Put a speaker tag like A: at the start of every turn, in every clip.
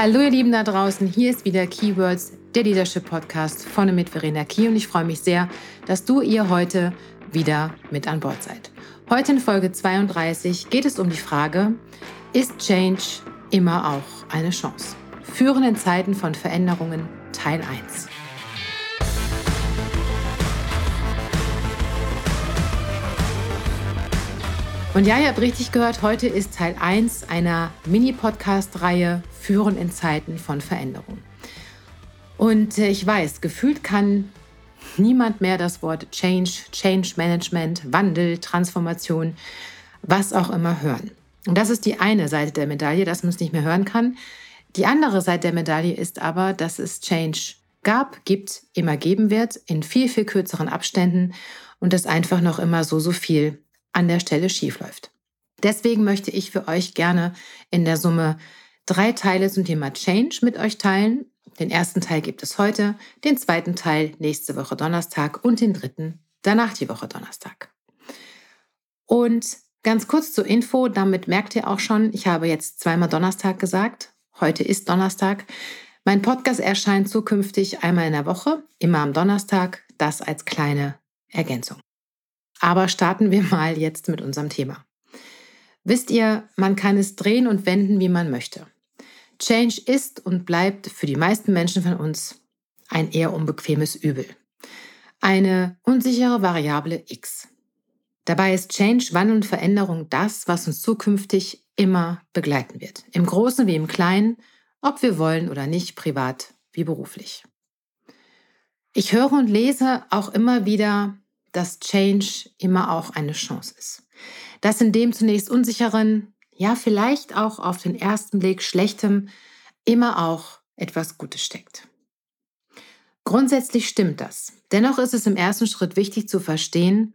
A: Hallo ihr Lieben da draußen, hier ist wieder Keywords, der Leadership Podcast von und mit Verena Key und ich freue mich sehr, dass du ihr heute wieder mit an Bord seid. Heute in Folge 32 geht es um die Frage, ist Change immer auch eine Chance? Führen in Zeiten von Veränderungen Teil 1. Und ja, ihr habt richtig gehört, heute ist Teil 1 einer Mini-Podcast-Reihe Führen in Zeiten von Veränderung. Und äh, ich weiß, gefühlt kann niemand mehr das Wort Change, Change Management, Wandel, Transformation, was auch immer hören. Und das ist die eine Seite der Medaille, dass man es nicht mehr hören kann. Die andere Seite der Medaille ist aber, dass es Change gab, gibt, immer geben wird, in viel, viel kürzeren Abständen und dass einfach noch immer so, so viel an der Stelle schiefläuft. Deswegen möchte ich für euch gerne in der Summe drei Teile zum Thema Change mit euch teilen. Den ersten Teil gibt es heute, den zweiten Teil nächste Woche Donnerstag und den dritten danach die Woche Donnerstag. Und ganz kurz zur Info, damit merkt ihr auch schon, ich habe jetzt zweimal Donnerstag gesagt. Heute ist Donnerstag. Mein Podcast erscheint zukünftig einmal in der Woche, immer am Donnerstag, das als kleine Ergänzung. Aber starten wir mal jetzt mit unserem Thema. Wisst ihr, man kann es drehen und wenden, wie man möchte. Change ist und bleibt für die meisten Menschen von uns ein eher unbequemes Übel. Eine unsichere Variable X. Dabei ist Change, Wandel und Veränderung das, was uns zukünftig immer begleiten wird. Im Großen wie im Kleinen, ob wir wollen oder nicht, privat wie beruflich. Ich höre und lese auch immer wieder dass Change immer auch eine Chance ist. Dass in dem zunächst unsicheren, ja vielleicht auch auf den ersten Blick schlechtem, immer auch etwas Gutes steckt. Grundsätzlich stimmt das. Dennoch ist es im ersten Schritt wichtig zu verstehen,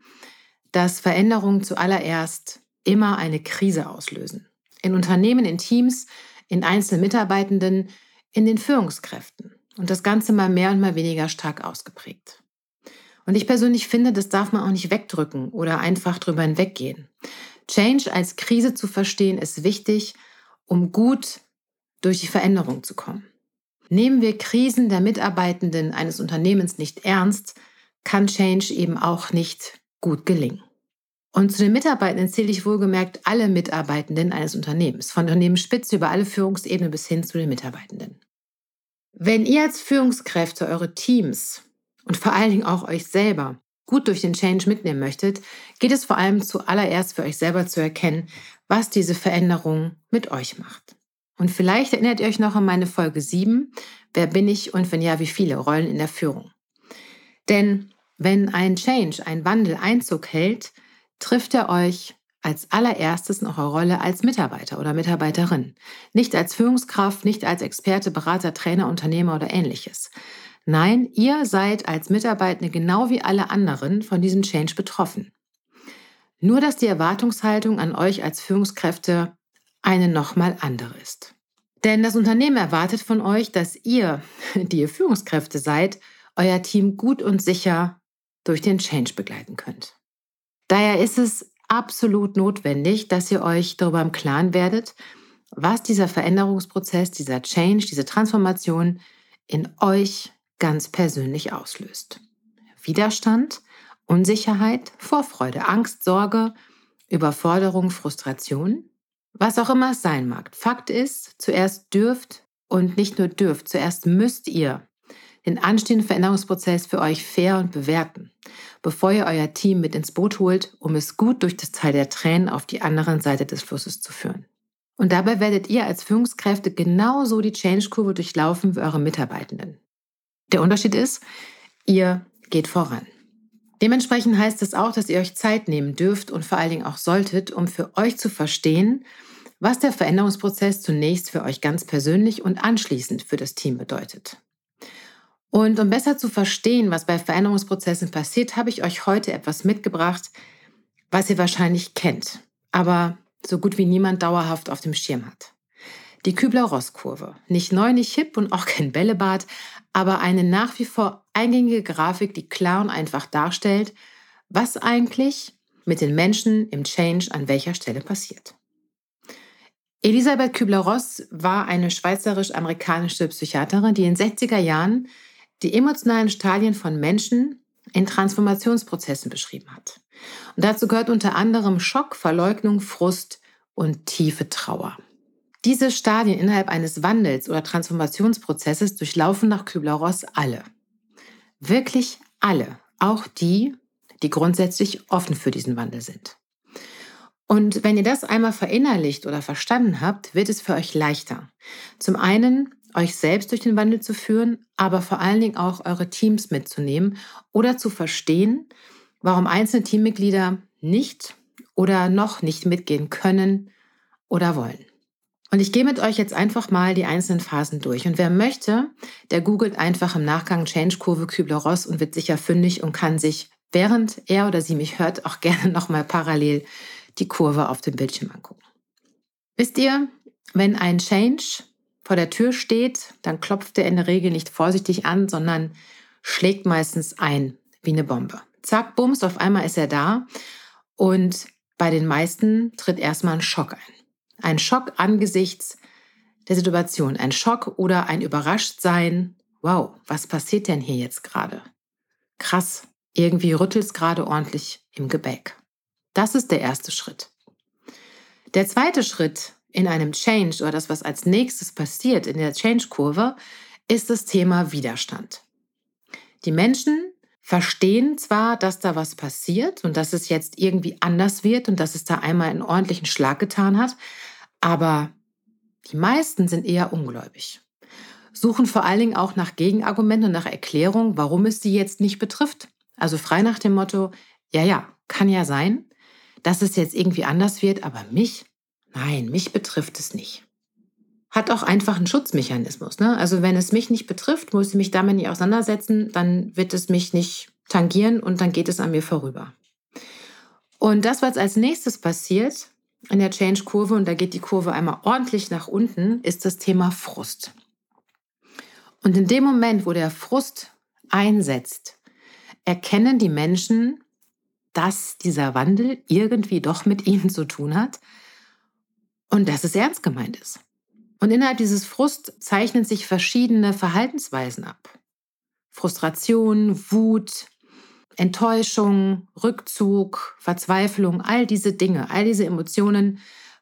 A: dass Veränderungen zuallererst immer eine Krise auslösen. In Unternehmen, in Teams, in einzelnen Mitarbeitenden, in den Führungskräften. Und das Ganze mal mehr und mal weniger stark ausgeprägt. Und ich persönlich finde, das darf man auch nicht wegdrücken oder einfach drüber hinweggehen. Change als Krise zu verstehen ist wichtig, um gut durch die Veränderung zu kommen. Nehmen wir Krisen der Mitarbeitenden eines Unternehmens nicht ernst, kann Change eben auch nicht gut gelingen. Und zu den Mitarbeitenden zähle ich wohlgemerkt alle Mitarbeitenden eines Unternehmens, von Unternehmensspitze über alle Führungsebenen bis hin zu den Mitarbeitenden. Wenn ihr als Führungskräfte eure Teams und vor allen Dingen auch euch selber gut durch den Change mitnehmen möchtet, geht es vor allem zuallererst für euch selber zu erkennen, was diese Veränderung mit euch macht. Und vielleicht erinnert ihr euch noch an meine Folge 7, wer bin ich und wenn ja, wie viele Rollen in der Führung. Denn wenn ein Change, ein Wandel Einzug hält, trifft er euch als allererstes in eurer Rolle als Mitarbeiter oder Mitarbeiterin. Nicht als Führungskraft, nicht als Experte, Berater, Trainer, Unternehmer oder ähnliches, Nein, ihr seid als Mitarbeitende genau wie alle anderen von diesem Change betroffen. Nur dass die Erwartungshaltung an euch als Führungskräfte eine nochmal andere ist. Denn das Unternehmen erwartet von euch, dass ihr, die ihr Führungskräfte seid, euer Team gut und sicher durch den Change begleiten könnt. Daher ist es absolut notwendig, dass ihr euch darüber im Klaren werdet, was dieser Veränderungsprozess, dieser Change, diese Transformation in euch ganz persönlich auslöst. Widerstand, Unsicherheit, Vorfreude, Angst, Sorge, Überforderung, Frustration, was auch immer es sein mag. Fakt ist, zuerst dürft und nicht nur dürft, zuerst müsst ihr den anstehenden Veränderungsprozess für euch fair und bewerten, bevor ihr euer Team mit ins Boot holt, um es gut durch das Teil der Tränen auf die andere Seite des Flusses zu führen. Und dabei werdet ihr als Führungskräfte genauso die Change-Kurve durchlaufen wie eure Mitarbeitenden. Der Unterschied ist, ihr geht voran. Dementsprechend heißt es auch, dass ihr euch Zeit nehmen dürft und vor allen Dingen auch solltet, um für euch zu verstehen, was der Veränderungsprozess zunächst für euch ganz persönlich und anschließend für das Team bedeutet. Und um besser zu verstehen, was bei Veränderungsprozessen passiert, habe ich euch heute etwas mitgebracht, was ihr wahrscheinlich kennt, aber so gut wie niemand dauerhaft auf dem Schirm hat. Die Kübler-Ross-Kurve. Nicht neu, nicht hip und auch kein Bällebad, aber eine nach wie vor eingängige Grafik, die klar und einfach darstellt, was eigentlich mit den Menschen im Change an welcher Stelle passiert. Elisabeth Kübler-Ross war eine schweizerisch-amerikanische Psychiaterin, die in den 60er Jahren die emotionalen Stadien von Menschen in Transformationsprozessen beschrieben hat. Und dazu gehört unter anderem Schock, Verleugnung, Frust und tiefe Trauer. Diese Stadien innerhalb eines Wandels oder Transformationsprozesses durchlaufen nach Kübler-Ross alle. Wirklich alle, auch die, die grundsätzlich offen für diesen Wandel sind. Und wenn ihr das einmal verinnerlicht oder verstanden habt, wird es für euch leichter. Zum einen, euch selbst durch den Wandel zu führen, aber vor allen Dingen auch eure Teams mitzunehmen oder zu verstehen, warum einzelne Teammitglieder nicht oder noch nicht mitgehen können oder wollen. Und ich gehe mit euch jetzt einfach mal die einzelnen Phasen durch. Und wer möchte, der googelt einfach im Nachgang Change-Kurve Kübler-Ross und wird sicher fündig und kann sich, während er oder sie mich hört, auch gerne nochmal parallel die Kurve auf dem Bildschirm angucken. Wisst ihr, wenn ein Change vor der Tür steht, dann klopft er in der Regel nicht vorsichtig an, sondern schlägt meistens ein wie eine Bombe. Zack, bums, auf einmal ist er da. Und bei den meisten tritt erstmal ein Schock ein. Ein Schock angesichts der Situation, ein Schock oder ein Überraschtsein. Wow, was passiert denn hier jetzt gerade? Krass, irgendwie rüttelt es gerade ordentlich im Gebäck. Das ist der erste Schritt. Der zweite Schritt in einem Change oder das, was als nächstes passiert in der Change-Kurve, ist das Thema Widerstand. Die Menschen verstehen zwar, dass da was passiert und dass es jetzt irgendwie anders wird und dass es da einmal einen ordentlichen Schlag getan hat, aber die meisten sind eher ungläubig. Suchen vor allen Dingen auch nach Gegenargumenten und nach Erklärungen, warum es sie jetzt nicht betrifft. Also frei nach dem Motto, ja, ja, kann ja sein, dass es jetzt irgendwie anders wird, aber mich, nein, mich betrifft es nicht. Hat auch einfach einen Schutzmechanismus. Ne? Also wenn es mich nicht betrifft, muss ich mich damit nicht auseinandersetzen, dann wird es mich nicht tangieren und dann geht es an mir vorüber. Und das, was als nächstes passiert in der Change-Kurve, und da geht die Kurve einmal ordentlich nach unten, ist das Thema Frust. Und in dem Moment, wo der Frust einsetzt, erkennen die Menschen, dass dieser Wandel irgendwie doch mit ihnen zu tun hat und dass es ernst gemeint ist. Und innerhalb dieses Frust zeichnen sich verschiedene Verhaltensweisen ab. Frustration, Wut, Enttäuschung, Rückzug, Verzweiflung, all diese Dinge, all diese Emotionen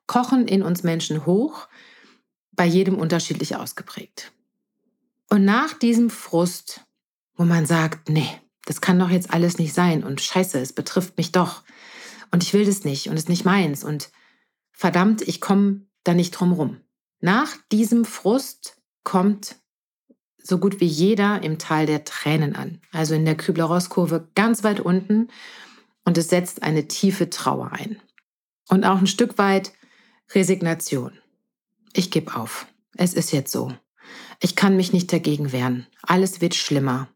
A: kochen in uns Menschen hoch, bei jedem unterschiedlich ausgeprägt. Und nach diesem Frust, wo man sagt, nee, das kann doch jetzt alles nicht sein und scheiße, es betrifft mich doch und ich will das nicht und es ist nicht meins und verdammt, ich komme da nicht drum rum. Nach diesem Frust kommt so gut wie jeder im Tal der Tränen an, also in der Kübler-Ross-Kurve ganz weit unten und es setzt eine tiefe Trauer ein. Und auch ein Stück weit Resignation. Ich gebe auf. Es ist jetzt so. Ich kann mich nicht dagegen wehren. Alles wird schlimmer.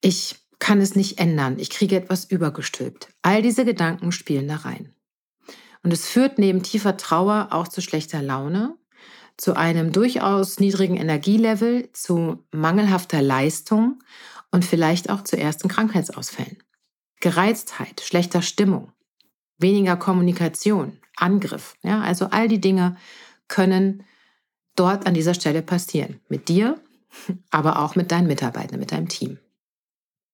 A: Ich kann es nicht ändern. Ich kriege etwas übergestülpt. All diese Gedanken spielen da rein. Und es führt neben tiefer Trauer auch zu schlechter Laune, zu einem durchaus niedrigen Energielevel, zu mangelhafter Leistung und vielleicht auch zu ersten Krankheitsausfällen. Gereiztheit, schlechter Stimmung, weniger Kommunikation, Angriff. Ja, also all die Dinge können dort an dieser Stelle passieren. Mit dir, aber auch mit deinen Mitarbeitern, mit deinem Team.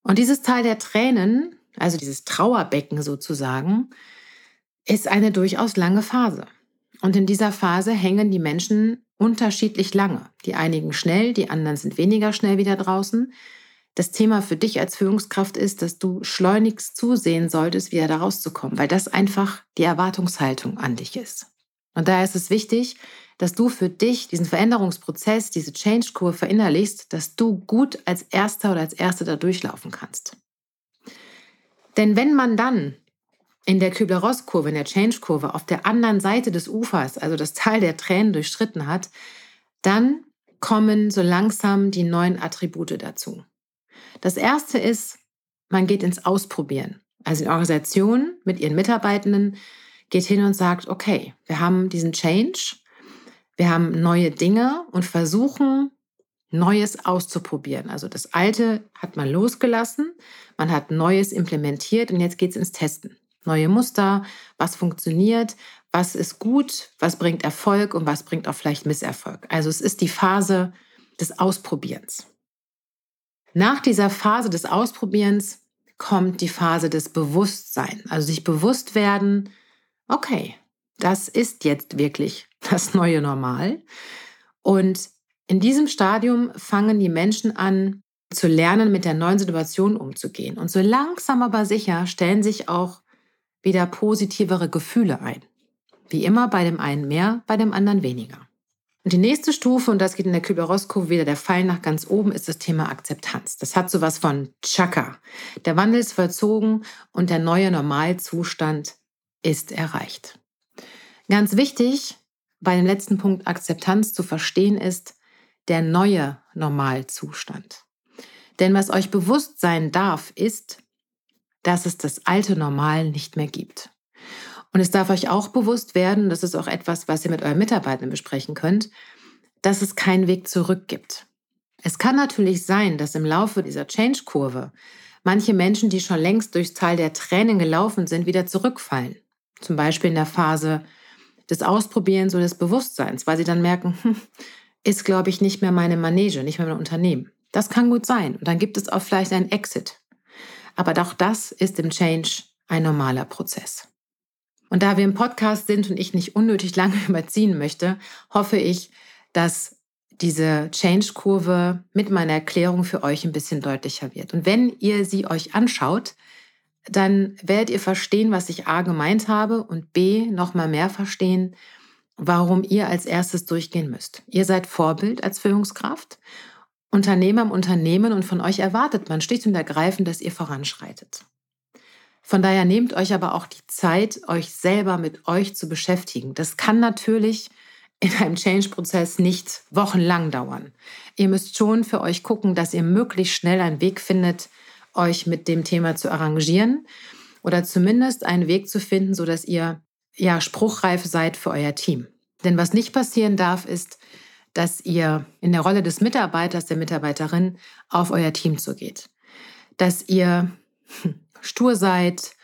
A: Und dieses Teil der Tränen, also dieses Trauerbecken sozusagen, ist eine durchaus lange Phase. Und in dieser Phase hängen die Menschen unterschiedlich lange. Die einigen schnell, die anderen sind weniger schnell wieder draußen. Das Thema für dich als Führungskraft ist, dass du schleunigst zusehen solltest, wieder da rauszukommen, weil das einfach die Erwartungshaltung an dich ist. Und daher ist es wichtig, dass du für dich diesen Veränderungsprozess, diese Change-Kurve verinnerlichst, dass du gut als Erster oder als Erste da durchlaufen kannst. Denn wenn man dann in der Kübler-Ross-Kurve, in der Change-Kurve auf der anderen Seite des Ufers, also das Tal der Tränen durchschritten hat, dann kommen so langsam die neuen Attribute dazu. Das erste ist, man geht ins Ausprobieren. Also die Organisation mit ihren Mitarbeitenden geht hin und sagt, okay, wir haben diesen Change wir haben neue Dinge und versuchen, Neues auszuprobieren. Also das Alte hat man losgelassen, man hat Neues implementiert und jetzt geht es ins Testen. Neue Muster, was funktioniert, was ist gut, was bringt Erfolg und was bringt auch vielleicht Misserfolg. Also es ist die Phase des Ausprobierens. Nach dieser Phase des Ausprobierens kommt die Phase des Bewusstseins, also sich bewusst werden, okay, das ist jetzt wirklich das neue Normal. Und in diesem Stadium fangen die Menschen an zu lernen, mit der neuen Situation umzugehen. Und so langsam aber sicher stellen sich auch wieder positivere Gefühle ein. Wie immer bei dem einen mehr, bei dem anderen weniger. Und die nächste Stufe, und das geht in der Kübler-Ross-Kurve wieder der Pfeil nach ganz oben, ist das Thema Akzeptanz. Das hat sowas von Chaka. Der Wandel ist vollzogen und der neue Normalzustand ist erreicht. Ganz wichtig bei dem letzten Punkt Akzeptanz zu verstehen ist der neue Normalzustand. Denn was euch bewusst sein darf, ist, dass es das alte Normal nicht mehr gibt. Und es darf euch auch bewusst werden, das ist auch etwas, was ihr mit euren Mitarbeitern besprechen könnt, dass es keinen Weg zurück gibt. Es kann natürlich sein, dass im Laufe dieser Change-Kurve manche Menschen, die schon längst durchs Tal der Tränen gelaufen sind, wieder zurückfallen. Zum Beispiel in der Phase des Ausprobierens oder des Bewusstseins, weil sie dann merken, hm, ist, glaube ich, nicht mehr meine Manege, nicht mehr mein Unternehmen. Das kann gut sein. Und dann gibt es auch vielleicht einen Exit. Aber auch das ist im Change ein normaler Prozess. Und da wir im Podcast sind und ich nicht unnötig lange überziehen möchte, hoffe ich, dass diese Change-Kurve mit meiner Erklärung für euch ein bisschen deutlicher wird. Und wenn ihr sie euch anschaut, dann werdet ihr verstehen, was ich A gemeint habe und B noch mal mehr verstehen, warum ihr als erstes durchgehen müsst. Ihr seid Vorbild als Führungskraft, Unternehmer im Unternehmen und von euch erwartet man schlicht und ergreifend, dass ihr voranschreitet. Von daher nehmt euch aber auch die Zeit, euch selber mit euch zu beschäftigen. Das kann natürlich in einem Change-Prozess nicht wochenlang dauern. Ihr müsst schon für euch gucken, dass ihr möglichst schnell einen Weg findet, euch mit dem Thema zu arrangieren oder zumindest einen Weg zu finden, sodass ihr ja spruchreif seid für euer Team. Denn was nicht passieren darf, ist, dass ihr in der Rolle des Mitarbeiters, der Mitarbeiterin auf euer Team zugeht. Dass ihr stur seid,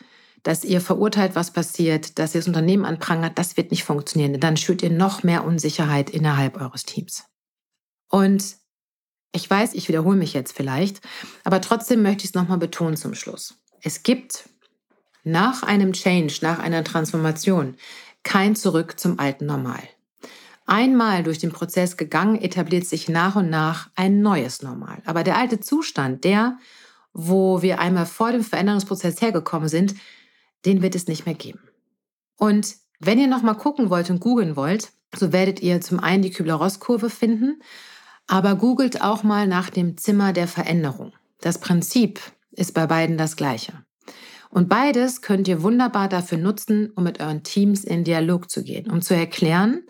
A: dass ihr verurteilt, was passiert, dass ihr das Unternehmen anprangert, das wird nicht funktionieren. Dann schürt ihr noch mehr Unsicherheit innerhalb eures Teams. Und ich weiß, ich wiederhole mich jetzt vielleicht, aber trotzdem möchte ich es nochmal betonen zum Schluss. Es gibt nach einem Change, nach einer Transformation kein Zurück zum alten Normal. Einmal durch den Prozess gegangen, etabliert sich nach und nach ein neues Normal. Aber der alte Zustand, der wo wir einmal vor dem Veränderungsprozess hergekommen sind, den wird es nicht mehr geben. Und wenn ihr nochmal gucken wollt und googeln wollt, so werdet ihr zum einen die Kübler-Ross-Kurve finden, aber googelt auch mal nach dem Zimmer der Veränderung. Das Prinzip ist bei beiden das gleiche. Und beides könnt ihr wunderbar dafür nutzen, um mit euren Teams in Dialog zu gehen, um zu erklären,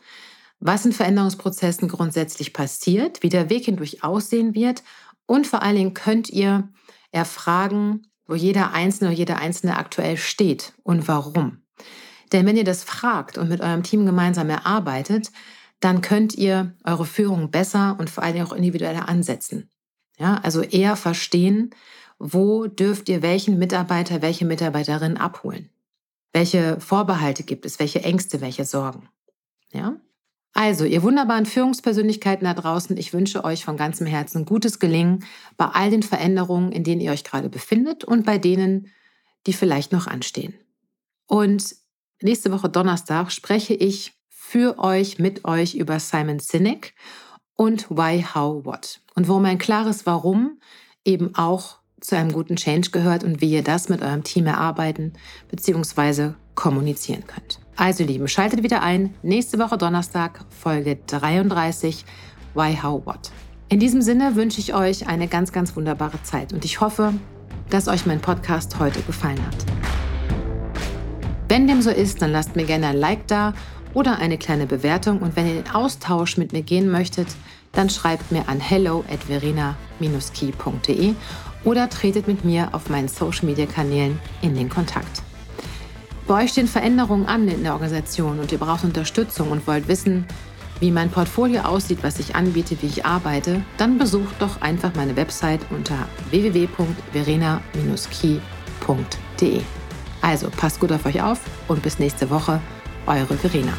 A: was in Veränderungsprozessen grundsätzlich passiert, wie der Weg hindurch aussehen wird und vor allen Dingen könnt ihr erfragen, wo jeder Einzelne oder jeder Einzelne aktuell steht und warum. Denn wenn ihr das fragt und mit eurem Team gemeinsam erarbeitet, dann könnt ihr eure Führung besser und vor allem auch individueller ansetzen. Ja, also eher verstehen, wo dürft ihr welchen Mitarbeiter, welche Mitarbeiterin abholen? Welche Vorbehalte gibt es? Welche Ängste, welche Sorgen? Ja? Also, ihr wunderbaren Führungspersönlichkeiten da draußen, ich wünsche euch von ganzem Herzen gutes Gelingen bei all den Veränderungen, in denen ihr euch gerade befindet und bei denen, die vielleicht noch anstehen. Und nächste Woche Donnerstag spreche ich für euch, mit euch über Simon Sinek und Why, How, What. Und warum ein klares Warum eben auch zu einem guten Change gehört und wie ihr das mit eurem Team erarbeiten bzw. kommunizieren könnt. Also Lieben, schaltet wieder ein. Nächste Woche Donnerstag, Folge 33, Why, How, What. In diesem Sinne wünsche ich euch eine ganz, ganz wunderbare Zeit und ich hoffe, dass euch mein Podcast heute gefallen hat. Wenn dem so ist, dann lasst mir gerne ein Like da oder eine kleine Bewertung und wenn ihr in den Austausch mit mir gehen möchtet, dann schreibt mir an hello at verena-key.de oder tretet mit mir auf meinen Social Media Kanälen in den Kontakt. Bei euch stehen Veränderungen an in der Organisation und ihr braucht Unterstützung und wollt wissen, wie mein Portfolio aussieht, was ich anbiete, wie ich arbeite, dann besucht doch einfach meine Website unter www.verena-key.de. Also passt gut auf euch auf und bis nächste Woche, eure Verena.